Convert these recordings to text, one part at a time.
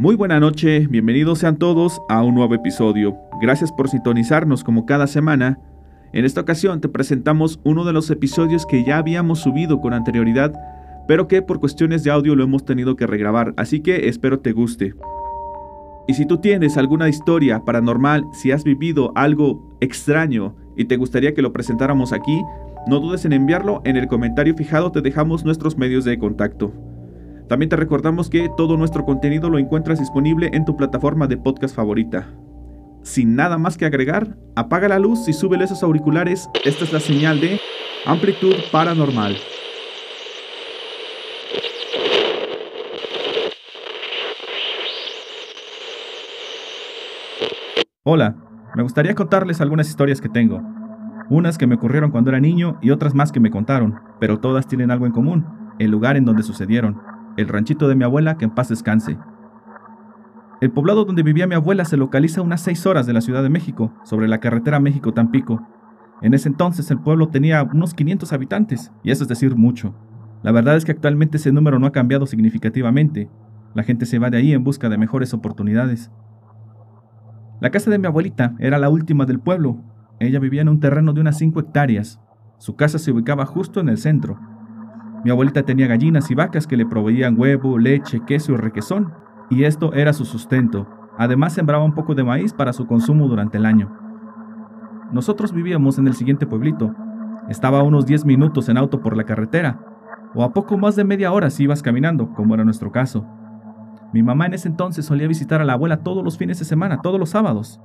Muy buena noche, bienvenidos sean todos a un nuevo episodio. Gracias por sintonizarnos como cada semana. En esta ocasión te presentamos uno de los episodios que ya habíamos subido con anterioridad, pero que por cuestiones de audio lo hemos tenido que regrabar, así que espero te guste. Y si tú tienes alguna historia paranormal, si has vivido algo extraño y te gustaría que lo presentáramos aquí, no dudes en enviarlo, en el comentario fijado te dejamos nuestros medios de contacto. También te recordamos que todo nuestro contenido lo encuentras disponible en tu plataforma de podcast favorita. Sin nada más que agregar, apaga la luz y súbele esos auriculares. Esta es la señal de amplitud paranormal. Hola, me gustaría contarles algunas historias que tengo. Unas que me ocurrieron cuando era niño y otras más que me contaron, pero todas tienen algo en común, el lugar en donde sucedieron el ranchito de mi abuela, que en paz descanse. El poblado donde vivía mi abuela se localiza a unas seis horas de la Ciudad de México, sobre la carretera México-Tampico. En ese entonces el pueblo tenía unos 500 habitantes, y eso es decir mucho. La verdad es que actualmente ese número no ha cambiado significativamente. La gente se va de ahí en busca de mejores oportunidades. La casa de mi abuelita era la última del pueblo. Ella vivía en un terreno de unas 5 hectáreas. Su casa se ubicaba justo en el centro, mi abuelita tenía gallinas y vacas que le proveían huevo, leche, queso y requesón, y esto era su sustento. Además sembraba un poco de maíz para su consumo durante el año. Nosotros vivíamos en el siguiente pueblito. Estaba a unos 10 minutos en auto por la carretera, o a poco más de media hora si ibas caminando, como era nuestro caso. Mi mamá en ese entonces solía visitar a la abuela todos los fines de semana, todos los sábados.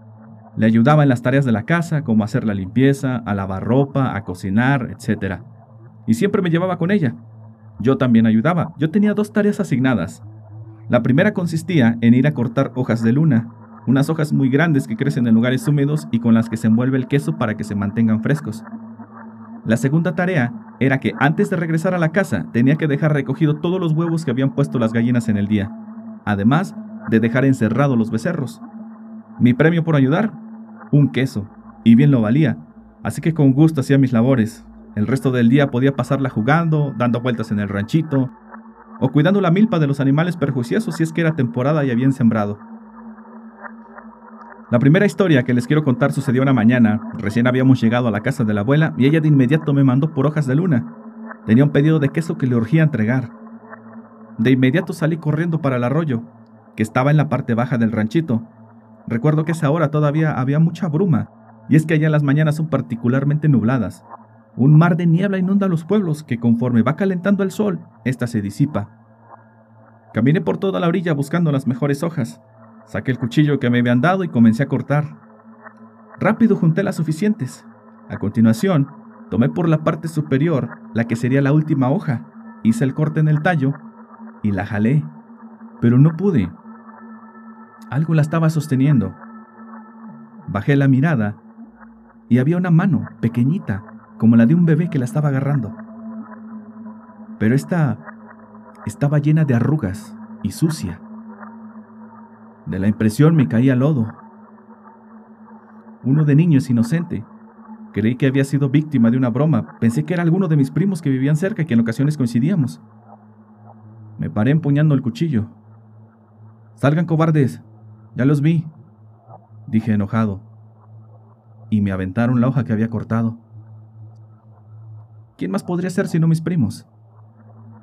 Le ayudaba en las tareas de la casa, como hacer la limpieza, a lavar ropa, a cocinar, etc y siempre me llevaba con ella. Yo también ayudaba. Yo tenía dos tareas asignadas. La primera consistía en ir a cortar hojas de luna, unas hojas muy grandes que crecen en lugares húmedos y con las que se envuelve el queso para que se mantengan frescos. La segunda tarea era que antes de regresar a la casa tenía que dejar recogido todos los huevos que habían puesto las gallinas en el día, además de dejar encerrados los becerros. Mi premio por ayudar, un queso, y bien lo valía, así que con gusto hacía mis labores, el resto del día podía pasarla jugando, dando vueltas en el ranchito, o cuidando la milpa de los animales perjuiciosos si es que era temporada y habían sembrado. La primera historia que les quiero contar sucedió una mañana. Recién habíamos llegado a la casa de la abuela y ella de inmediato me mandó por hojas de luna. Tenía un pedido de queso que le urgía entregar. De inmediato salí corriendo para el arroyo, que estaba en la parte baja del ranchito. Recuerdo que esa hora todavía había mucha bruma, y es que allá las mañanas son particularmente nubladas. Un mar de niebla inunda los pueblos que conforme va calentando el sol, ésta se disipa. Caminé por toda la orilla buscando las mejores hojas. Saqué el cuchillo que me habían dado y comencé a cortar. Rápido junté las suficientes. A continuación, tomé por la parte superior la que sería la última hoja, hice el corte en el tallo y la jalé, pero no pude. Algo la estaba sosteniendo. Bajé la mirada y había una mano pequeñita como la de un bebé que la estaba agarrando. Pero esta estaba llena de arrugas y sucia. De la impresión me caía lodo. Uno de niño es inocente. Creí que había sido víctima de una broma. Pensé que era alguno de mis primos que vivían cerca y que en ocasiones coincidíamos. Me paré empuñando el cuchillo. Salgan cobardes. Ya los vi. Dije enojado. Y me aventaron la hoja que había cortado. ¿Quién más podría ser sino mis primos?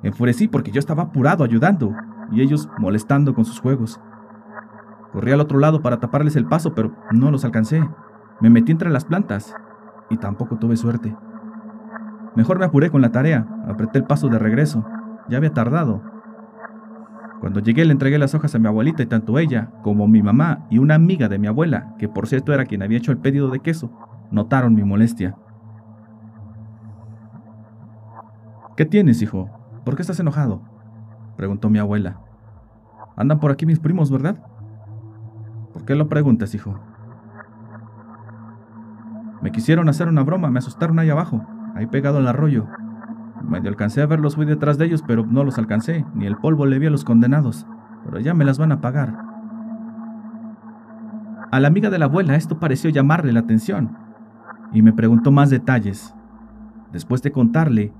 Enfurecí porque yo estaba apurado ayudando y ellos molestando con sus juegos. Corrí al otro lado para taparles el paso, pero no los alcancé. Me metí entre las plantas y tampoco tuve suerte. Mejor me apuré con la tarea, apreté el paso de regreso. Ya había tardado. Cuando llegué le entregué las hojas a mi abuelita y tanto ella como mi mamá y una amiga de mi abuela, que por cierto era quien había hecho el pedido de queso, notaron mi molestia. ¿Qué tienes, hijo? ¿Por qué estás enojado? preguntó mi abuela. Andan por aquí mis primos, ¿verdad? ¿Por qué lo preguntas, hijo? Me quisieron hacer una broma, me asustaron ahí abajo, ahí pegado al arroyo. Medio alcancé a verlos, fui detrás de ellos, pero no los alcancé, ni el polvo le vi a los condenados. Pero ya me las van a pagar. A la amiga de la abuela esto pareció llamarle la atención, y me preguntó más detalles. Después de contarle,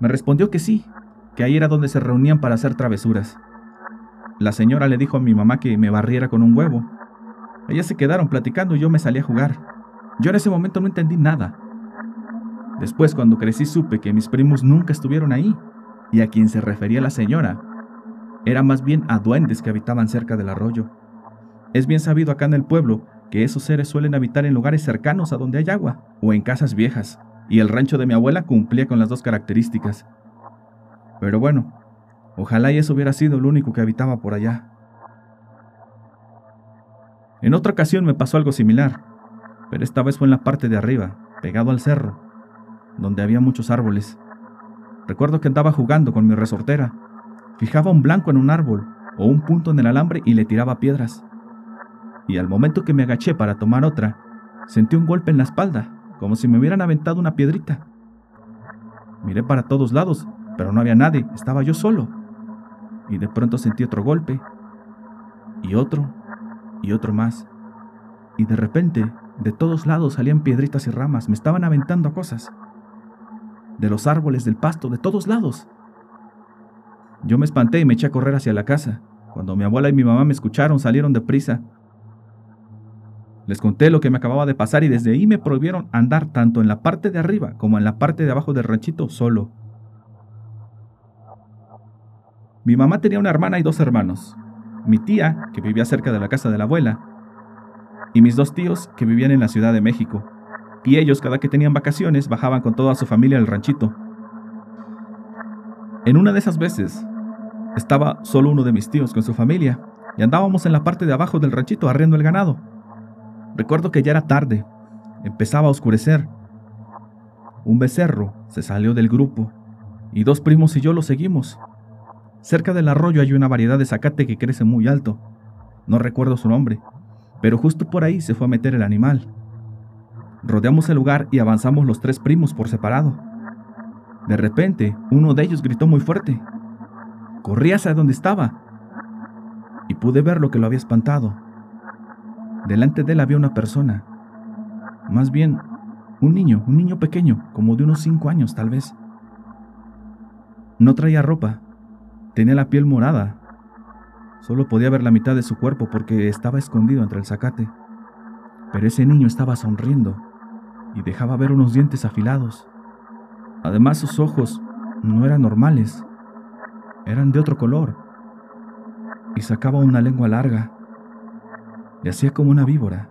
me respondió que sí, que ahí era donde se reunían para hacer travesuras. la señora le dijo a mi mamá que me barriera con un huevo. Ellas se quedaron platicando y yo me salí a jugar. Yo en ese momento no entendí nada. Después, cuando crecí, supe que mis primos nunca estuvieron ahí, y a quien se refería la señora era más bien a duendes que habitaban cerca del arroyo. Es bien sabido acá en el pueblo que esos seres suelen habitar en lugares cercanos a donde hay agua o en casas viejas, y el rancho de mi abuela cumplía con las dos características. Pero bueno, ojalá y eso hubiera sido lo único que habitaba por allá. En otra ocasión me pasó algo similar, pero esta vez fue en la parte de arriba, pegado al cerro, donde había muchos árboles. Recuerdo que andaba jugando con mi resortera, fijaba un blanco en un árbol o un punto en el alambre y le tiraba piedras. Y al momento que me agaché para tomar otra, sentí un golpe en la espalda como si me hubieran aventado una piedrita. Miré para todos lados, pero no había nadie, estaba yo solo. Y de pronto sentí otro golpe, y otro, y otro más. Y de repente, de todos lados salían piedritas y ramas, me estaban aventando cosas. De los árboles, del pasto, de todos lados. Yo me espanté y me eché a correr hacia la casa. Cuando mi abuela y mi mamá me escucharon, salieron deprisa les conté lo que me acababa de pasar y desde ahí me prohibieron andar tanto en la parte de arriba como en la parte de abajo del ranchito solo. Mi mamá tenía una hermana y dos hermanos. Mi tía, que vivía cerca de la casa de la abuela, y mis dos tíos, que vivían en la Ciudad de México. Y ellos, cada que tenían vacaciones, bajaban con toda su familia al ranchito. En una de esas veces, estaba solo uno de mis tíos con su familia, y andábamos en la parte de abajo del ranchito arriendo el ganado. Recuerdo que ya era tarde, empezaba a oscurecer. Un becerro se salió del grupo y dos primos y yo lo seguimos. Cerca del arroyo hay una variedad de zacate que crece muy alto. No recuerdo su nombre, pero justo por ahí se fue a meter el animal. Rodeamos el lugar y avanzamos los tres primos por separado. De repente, uno de ellos gritó muy fuerte. Corrí hacia donde estaba y pude ver lo que lo había espantado. Delante de él había una persona, más bien un niño, un niño pequeño, como de unos cinco años tal vez. No traía ropa, tenía la piel morada, solo podía ver la mitad de su cuerpo porque estaba escondido entre el zacate. Pero ese niño estaba sonriendo y dejaba ver unos dientes afilados. Además sus ojos no eran normales, eran de otro color y sacaba una lengua larga le hacía como una víbora.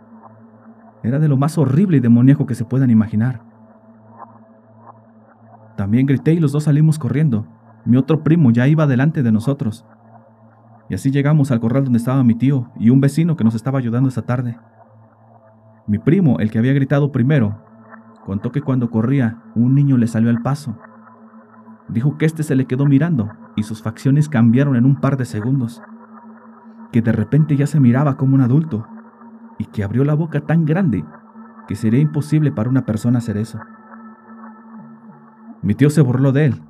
Era de lo más horrible y demoníaco que se puedan imaginar. También grité y los dos salimos corriendo. Mi otro primo ya iba delante de nosotros. Y así llegamos al corral donde estaba mi tío y un vecino que nos estaba ayudando esa tarde. Mi primo, el que había gritado primero, contó que cuando corría un niño le salió al paso. Dijo que éste se le quedó mirando y sus facciones cambiaron en un par de segundos que de repente ya se miraba como un adulto y que abrió la boca tan grande que sería imposible para una persona hacer eso. Mi tío se burló de él,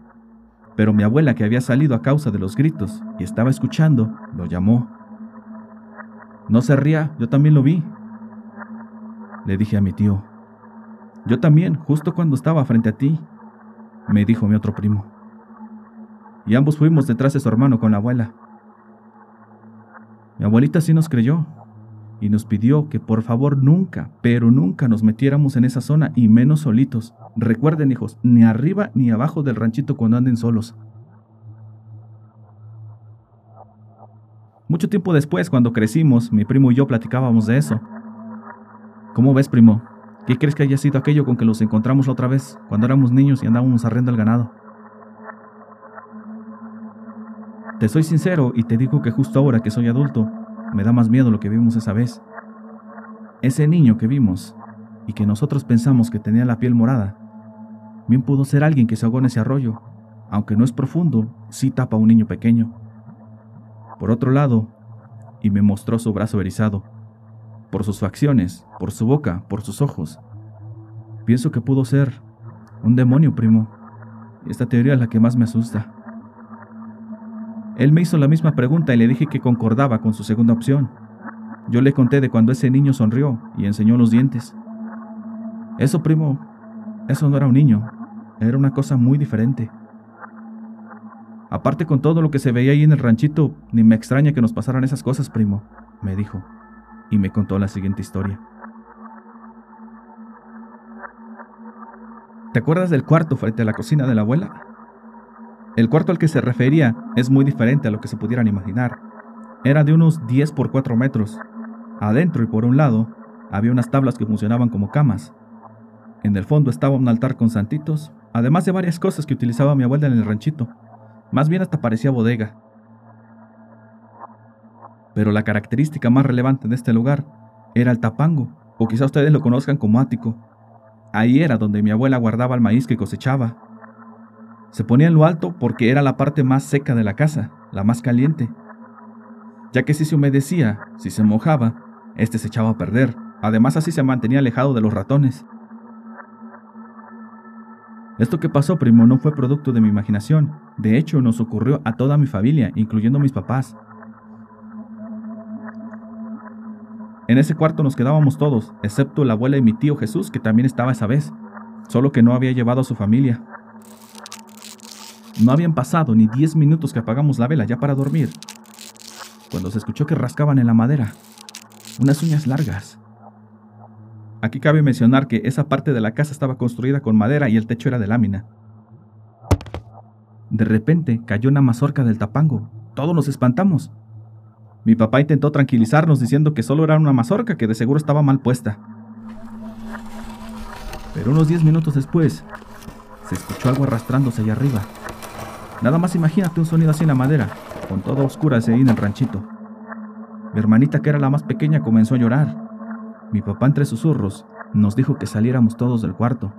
pero mi abuela, que había salido a causa de los gritos y estaba escuchando, lo llamó. No se ría, yo también lo vi. Le dije a mi tío. Yo también, justo cuando estaba frente a ti, me dijo mi otro primo. Y ambos fuimos detrás de su hermano con la abuela. Mi abuelita sí nos creyó y nos pidió que por favor nunca, pero nunca nos metiéramos en esa zona y menos solitos. Recuerden hijos, ni arriba ni abajo del ranchito cuando anden solos. Mucho tiempo después, cuando crecimos, mi primo y yo platicábamos de eso. ¿Cómo ves, primo? ¿Qué crees que haya sido aquello con que los encontramos la otra vez, cuando éramos niños y andábamos arrendo el ganado? Te soy sincero y te digo que justo ahora que soy adulto, me da más miedo lo que vimos esa vez. Ese niño que vimos y que nosotros pensamos que tenía la piel morada, bien pudo ser alguien que se ahogó en ese arroyo, aunque no es profundo, sí tapa a un niño pequeño. Por otro lado, y me mostró su brazo erizado, por sus facciones, por su boca, por sus ojos. Pienso que pudo ser un demonio, primo. Esta teoría es la que más me asusta. Él me hizo la misma pregunta y le dije que concordaba con su segunda opción. Yo le conté de cuando ese niño sonrió y enseñó los dientes. Eso, primo, eso no era un niño, era una cosa muy diferente. Aparte con todo lo que se veía ahí en el ranchito, ni me extraña que nos pasaran esas cosas, primo, me dijo, y me contó la siguiente historia. ¿Te acuerdas del cuarto frente a la cocina de la abuela? El cuarto al que se refería es muy diferente a lo que se pudieran imaginar. Era de unos 10 por 4 metros. Adentro y por un lado había unas tablas que funcionaban como camas. En el fondo estaba un altar con santitos, además de varias cosas que utilizaba mi abuela en el ranchito. Más bien hasta parecía bodega. Pero la característica más relevante de este lugar era el tapango, o quizá ustedes lo conozcan como ático. Ahí era donde mi abuela guardaba el maíz que cosechaba. Se ponía en lo alto porque era la parte más seca de la casa, la más caliente, ya que si se humedecía, si se mojaba, este se echaba a perder. Además así se mantenía alejado de los ratones. Esto que pasó, primo, no fue producto de mi imaginación. De hecho, nos ocurrió a toda mi familia, incluyendo mis papás. En ese cuarto nos quedábamos todos, excepto la abuela y mi tío Jesús, que también estaba esa vez, solo que no había llevado a su familia. No habían pasado ni diez minutos que apagamos la vela ya para dormir, cuando se escuchó que rascaban en la madera, unas uñas largas. Aquí cabe mencionar que esa parte de la casa estaba construida con madera y el techo era de lámina. De repente cayó una mazorca del tapango. Todos nos espantamos. Mi papá intentó tranquilizarnos diciendo que solo era una mazorca que de seguro estaba mal puesta. Pero unos 10 minutos después, se escuchó algo arrastrándose allá arriba. Nada más imagínate un sonido así en la madera, con todo oscura ahí en el ranchito. Mi hermanita, que era la más pequeña, comenzó a llorar. Mi papá, entre susurros, nos dijo que saliéramos todos del cuarto.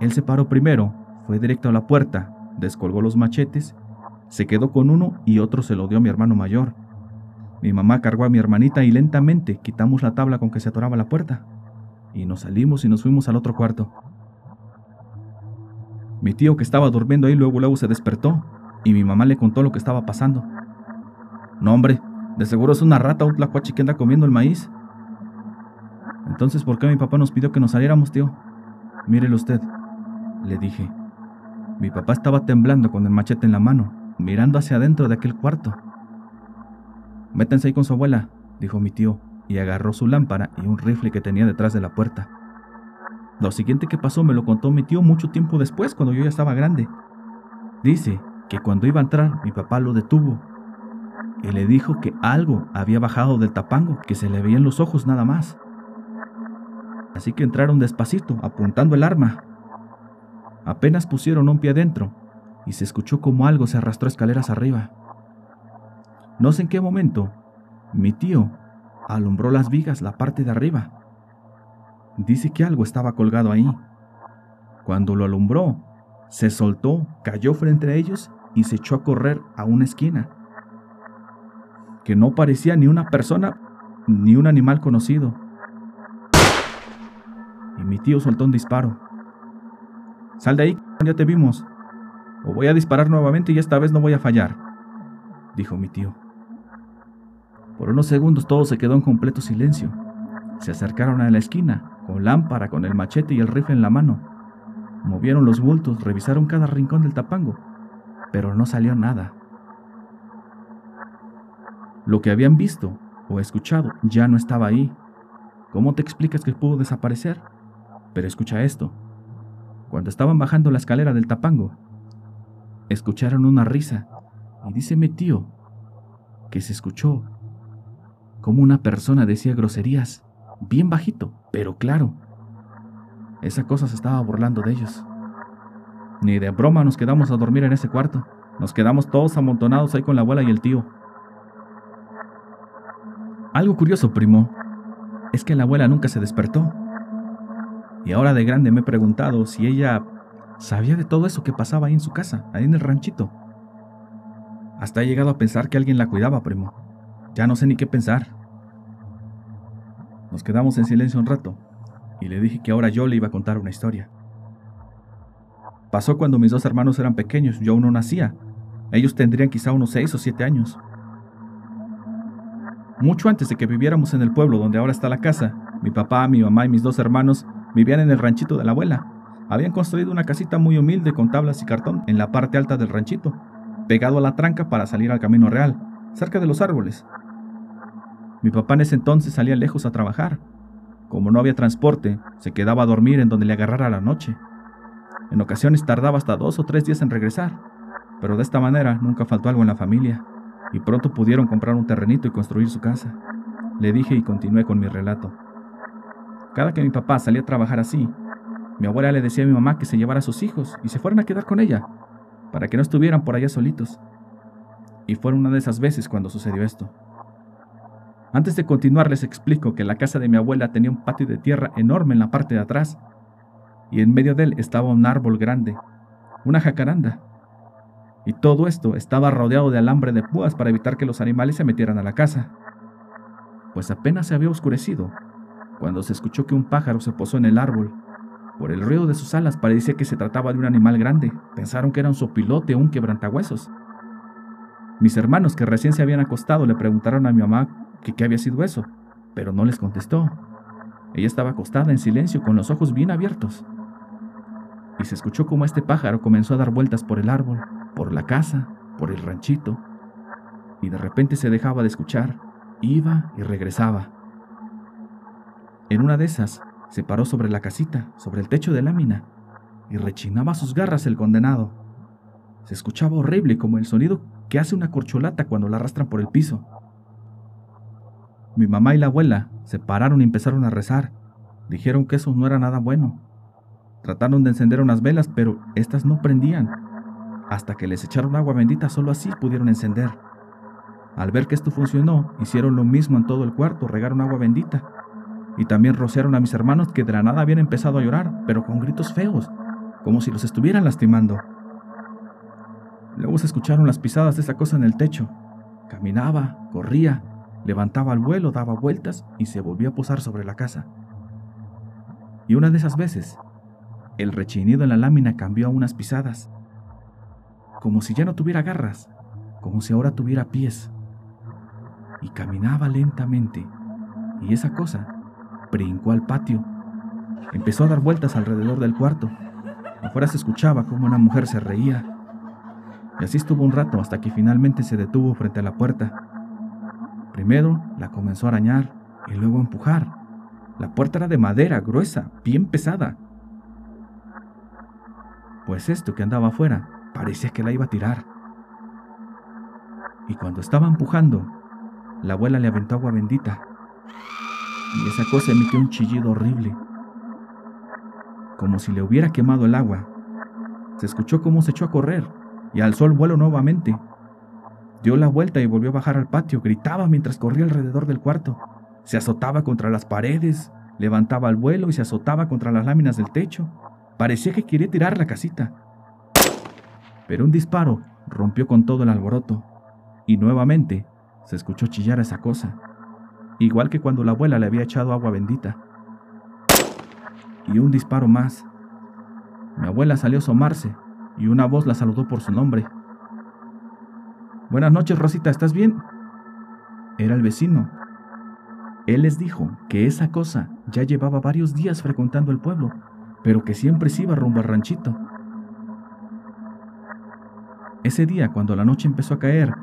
Él se paró primero, fue directo a la puerta, descolgó los machetes, se quedó con uno y otro se lo dio a mi hermano mayor. Mi mamá cargó a mi hermanita y lentamente quitamos la tabla con que se atoraba la puerta. Y nos salimos y nos fuimos al otro cuarto. Mi tío que estaba durmiendo ahí luego luego se despertó y mi mamá le contó lo que estaba pasando. No hombre, de seguro es una rata o un tlacuachi que anda comiendo el maíz. Entonces, ¿por qué mi papá nos pidió que nos saliéramos, tío? Mírelo usted, le dije. Mi papá estaba temblando con el machete en la mano, mirando hacia adentro de aquel cuarto. Métense ahí con su abuela, dijo mi tío, y agarró su lámpara y un rifle que tenía detrás de la puerta. Lo siguiente que pasó me lo contó mi tío mucho tiempo después, cuando yo ya estaba grande. Dice que cuando iba a entrar, mi papá lo detuvo y le dijo que algo había bajado del tapango, que se le veían los ojos nada más. Así que entraron despacito, apuntando el arma. Apenas pusieron un pie adentro y se escuchó como algo se arrastró escaleras arriba. No sé en qué momento, mi tío alumbró las vigas la parte de arriba. Dice que algo estaba colgado ahí. Cuando lo alumbró, se soltó, cayó frente a ellos y se echó a correr a una esquina, que no parecía ni una persona ni un animal conocido. Y mi tío soltó un disparo. Sal de ahí, ya te vimos. O voy a disparar nuevamente y esta vez no voy a fallar, dijo mi tío. Por unos segundos todo se quedó en completo silencio. Se acercaron a la esquina, con lámpara, con el machete y el rifle en la mano. Movieron los bultos, revisaron cada rincón del tapango, pero no salió nada. Lo que habían visto o escuchado ya no estaba ahí. ¿Cómo te explicas que pudo desaparecer? Pero escucha esto. Cuando estaban bajando la escalera del tapango, escucharon una risa y dice mi tío que se escuchó como una persona decía groserías, bien bajito, pero claro. Esa cosa se estaba burlando de ellos. Ni de broma nos quedamos a dormir en ese cuarto. Nos quedamos todos amontonados ahí con la abuela y el tío. Algo curioso, primo, es que la abuela nunca se despertó. Y ahora de grande me he preguntado si ella sabía de todo eso que pasaba ahí en su casa, ahí en el ranchito. Hasta he llegado a pensar que alguien la cuidaba, primo. Ya no sé ni qué pensar. Nos quedamos en silencio un rato y le dije que ahora yo le iba a contar una historia. Pasó cuando mis dos hermanos eran pequeños, yo aún no nacía. Ellos tendrían quizá unos seis o siete años. Mucho antes de que viviéramos en el pueblo donde ahora está la casa, mi papá, mi mamá y mis dos hermanos Vivían en el ranchito de la abuela. Habían construido una casita muy humilde con tablas y cartón en la parte alta del ranchito. pegado a la tranca para salir al camino real, cerca de los árboles. Mi papá en ese entonces salía lejos a trabajar. Como no había transporte, se quedaba a dormir en donde le agarrara la noche. En ocasiones tardaba hasta dos o tres días en regresar, pero de esta manera nunca faltó algo en la familia, y pronto pudieron comprar un terrenito y construir su casa. Le dije y continué con mi relato. Cada que mi papá salía a trabajar así, mi abuela le decía a mi mamá que se llevara a sus hijos y se fueran a quedar con ella, para que no estuvieran por allá solitos. Y fue una de esas veces cuando sucedió esto. Antes de continuar les explico que la casa de mi abuela tenía un patio de tierra enorme en la parte de atrás, y en medio de él estaba un árbol grande, una jacaranda. Y todo esto estaba rodeado de alambre de púas para evitar que los animales se metieran a la casa. Pues apenas se había oscurecido cuando se escuchó que un pájaro se posó en el árbol. Por el ruido de sus alas parecía que se trataba de un animal grande. Pensaron que era un sopilote o un quebrantahuesos. Mis hermanos, que recién se habían acostado, le preguntaron a mi mamá que qué había sido eso, pero no les contestó. Ella estaba acostada en silencio, con los ojos bien abiertos. Y se escuchó como este pájaro comenzó a dar vueltas por el árbol, por la casa, por el ranchito, y de repente se dejaba de escuchar, iba y regresaba. En una de esas, se paró sobre la casita, sobre el techo de lámina, y rechinaba sus garras el condenado. Se escuchaba horrible como el sonido que hace una corcholata cuando la arrastran por el piso. Mi mamá y la abuela se pararon y empezaron a rezar. Dijeron que eso no era nada bueno. Trataron de encender unas velas, pero estas no prendían. Hasta que les echaron agua bendita, solo así pudieron encender. Al ver que esto funcionó, hicieron lo mismo en todo el cuarto, regaron agua bendita y también rociaron a mis hermanos que de la nada habían empezado a llorar, pero con gritos feos, como si los estuvieran lastimando. Luego se escucharon las pisadas de esa cosa en el techo. Caminaba, corría, levantaba al vuelo, daba vueltas y se volvía a posar sobre la casa. Y una de esas veces, el rechinido en la lámina cambió a unas pisadas, como si ya no tuviera garras, como si ahora tuviera pies. Y caminaba lentamente, y esa cosa brincó al patio. Empezó a dar vueltas alrededor del cuarto. Afuera se escuchaba como una mujer se reía. Y así estuvo un rato hasta que finalmente se detuvo frente a la puerta. Primero la comenzó a arañar y luego a empujar. La puerta era de madera, gruesa, bien pesada. Pues esto que andaba afuera parecía que la iba a tirar. Y cuando estaba empujando, la abuela le aventó agua bendita y esa cosa emitió un chillido horrible, como si le hubiera quemado el agua. Se escuchó cómo se echó a correr y alzó el vuelo nuevamente. Dio la vuelta y volvió a bajar al patio, gritaba mientras corría alrededor del cuarto. Se azotaba contra las paredes, levantaba el vuelo y se azotaba contra las láminas del techo. Parecía que quería tirar la casita. Pero un disparo rompió con todo el alboroto y nuevamente se escuchó chillar a esa cosa igual que cuando la abuela le había echado agua bendita. Y un disparo más. Mi abuela salió a asomarse y una voz la saludó por su nombre. Buenas noches, Rosita, ¿estás bien? Era el vecino. Él les dijo que esa cosa ya llevaba varios días frecuentando el pueblo, pero que siempre se iba rumbo al ranchito. Ese día, cuando la noche empezó a caer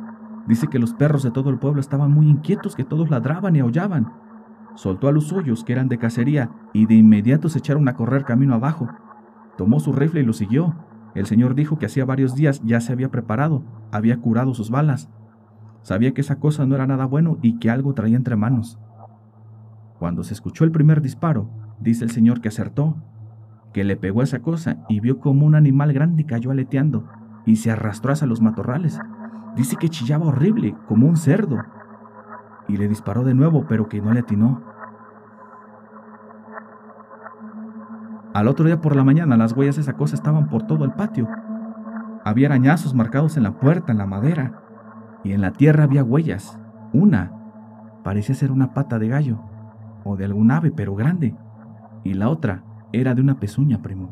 Dice que los perros de todo el pueblo estaban muy inquietos, que todos ladraban y aullaban. Soltó a los suyos, que eran de cacería, y de inmediato se echaron a correr camino abajo. Tomó su rifle y lo siguió. El señor dijo que hacía varios días ya se había preparado, había curado sus balas. Sabía que esa cosa no era nada bueno y que algo traía entre manos. Cuando se escuchó el primer disparo, dice el señor que acertó, que le pegó esa cosa y vio como un animal grande cayó aleteando y se arrastró hacia los matorrales. Dice que chillaba horrible, como un cerdo. Y le disparó de nuevo, pero que no le atinó. Al otro día por la mañana las huellas de esa cosa estaban por todo el patio. Había arañazos marcados en la puerta, en la madera. Y en la tierra había huellas. Una parecía ser una pata de gallo, o de algún ave, pero grande. Y la otra era de una pezuña, primo.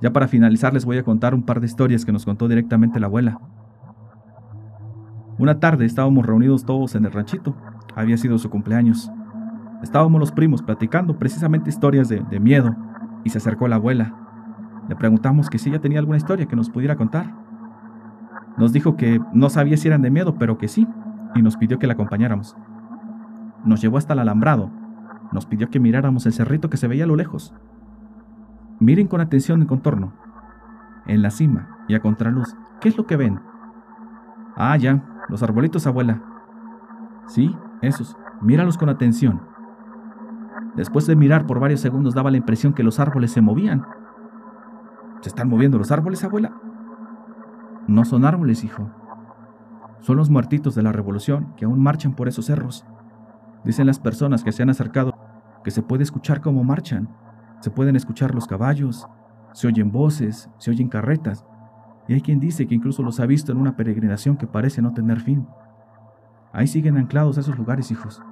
Ya para finalizar les voy a contar un par de historias que nos contó directamente la abuela. Una tarde estábamos reunidos todos en el ranchito. Había sido su cumpleaños. Estábamos los primos platicando precisamente historias de, miedo y se acercó la abuela. Le preguntamos que si ella tenía alguna historia que nos pudiera contar. Nos dijo que no sabía si eran de miedo, pero que sí, y nos pidió que la acompañáramos. Nos llevó hasta el alambrado. Nos pidió que miráramos el cerrito que se veía a lo lejos. Miren con atención el contorno. En la cima y a contraluz, ¿qué es lo que ven? Ah, ya, los arbolitos, abuela. Sí, esos. Míralos con atención. Después de mirar por varios segundos daba la impresión que los árboles se movían. ¿Se están moviendo los árboles, abuela? No son árboles, hijo. Son los muertitos de la revolución que aún marchan por esos cerros. Dicen las personas que se han acercado que se puede escuchar cómo marchan. Se pueden escuchar los caballos, se oyen voces, se oyen carretas, y hay quien dice que incluso los ha visto en una peregrinación que parece no tener fin. Ahí siguen anclados esos lugares, hijos.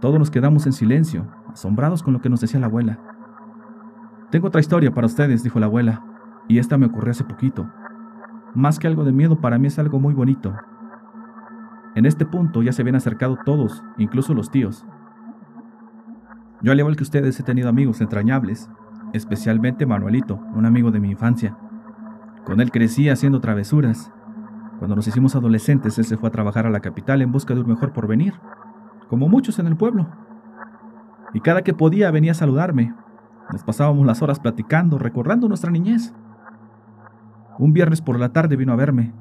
Todos nos quedamos en silencio, asombrados con lo que nos decía la abuela. Tengo otra historia para ustedes, dijo la abuela, y esta me ocurrió hace poquito. Más que algo de miedo, para mí es algo muy bonito. En este punto ya se habían acercado todos, incluso los tíos. Yo al igual que ustedes he tenido amigos entrañables, especialmente Manuelito, un amigo de mi infancia. Con él crecí haciendo travesuras. Cuando nos hicimos adolescentes, él se fue a trabajar a la capital en busca de un mejor porvenir, como muchos en el pueblo. Y cada que podía venía a saludarme. Nos pasábamos las horas platicando, recordando nuestra niñez. Un viernes por la tarde vino a verme.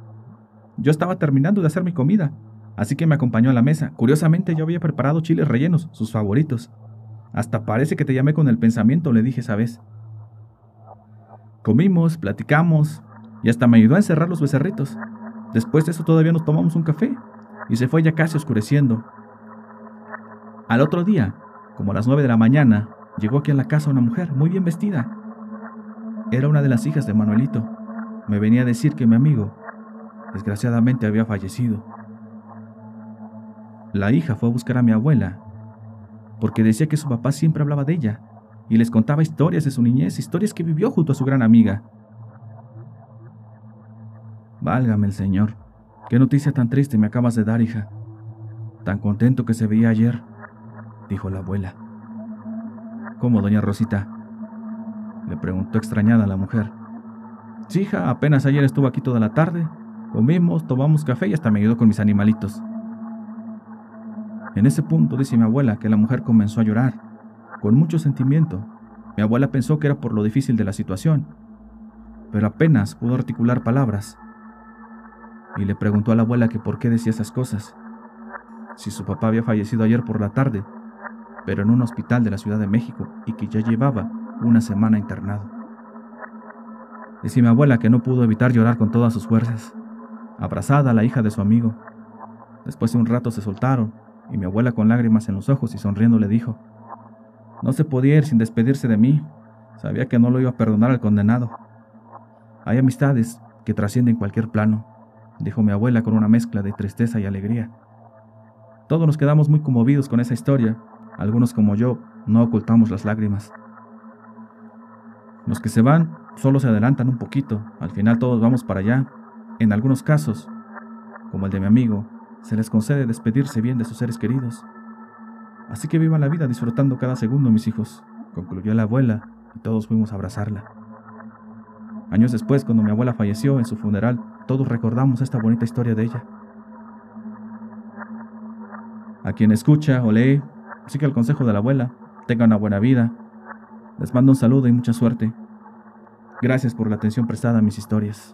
Yo estaba terminando de hacer mi comida, así que me acompañó a la mesa. Curiosamente yo había preparado chiles rellenos, sus favoritos. Hasta parece que te llamé con el pensamiento, le dije esa vez. Comimos, platicamos y hasta me ayudó a encerrar los becerritos. Después de eso todavía nos tomamos un café y se fue ya casi oscureciendo. Al otro día, como a las nueve de la mañana, llegó aquí a la casa una mujer muy bien vestida. Era una de las hijas de Manuelito. Me venía a decir que mi amigo, desgraciadamente, había fallecido. La hija fue a buscar a mi abuela porque decía que su papá siempre hablaba de ella y les contaba historias de su niñez, historias que vivió junto a su gran amiga. Válgame el Señor, qué noticia tan triste me acabas de dar, hija. Tan contento que se veía ayer, dijo la abuela. ¿Cómo, doña Rosita? Le preguntó extrañada la mujer. Sí, hija, apenas ayer estuvo aquí toda la tarde. Comimos, tomamos café y hasta me ayudó con mis animalitos. En ese punto dice mi abuela que la mujer comenzó a llorar, con mucho sentimiento. Mi abuela pensó que era por lo difícil de la situación, pero apenas pudo articular palabras. Y le preguntó a la abuela que por qué decía esas cosas, si su papá había fallecido ayer por la tarde, pero en un hospital de la Ciudad de México y que ya llevaba una semana internado. Dice mi abuela que no pudo evitar llorar con todas sus fuerzas, abrazada a la hija de su amigo. Después de un rato se soltaron y mi abuela con lágrimas en los ojos y sonriendo le dijo, no se podía ir sin despedirse de mí, sabía que no lo iba a perdonar al condenado. Hay amistades que trascienden cualquier plano, dijo mi abuela con una mezcla de tristeza y alegría. Todos nos quedamos muy conmovidos con esa historia, algunos como yo no ocultamos las lágrimas. Los que se van solo se adelantan un poquito, al final todos vamos para allá. En algunos casos, como el de mi amigo, se les concede despedirse bien de sus seres queridos. Así que vivan la vida disfrutando cada segundo, mis hijos, concluyó la abuela, y todos fuimos a abrazarla. Años después, cuando mi abuela falleció en su funeral, todos recordamos esta bonita historia de ella. A quien escucha o lee, siga el consejo de la abuela, tenga una buena vida. Les mando un saludo y mucha suerte. Gracias por la atención prestada a mis historias.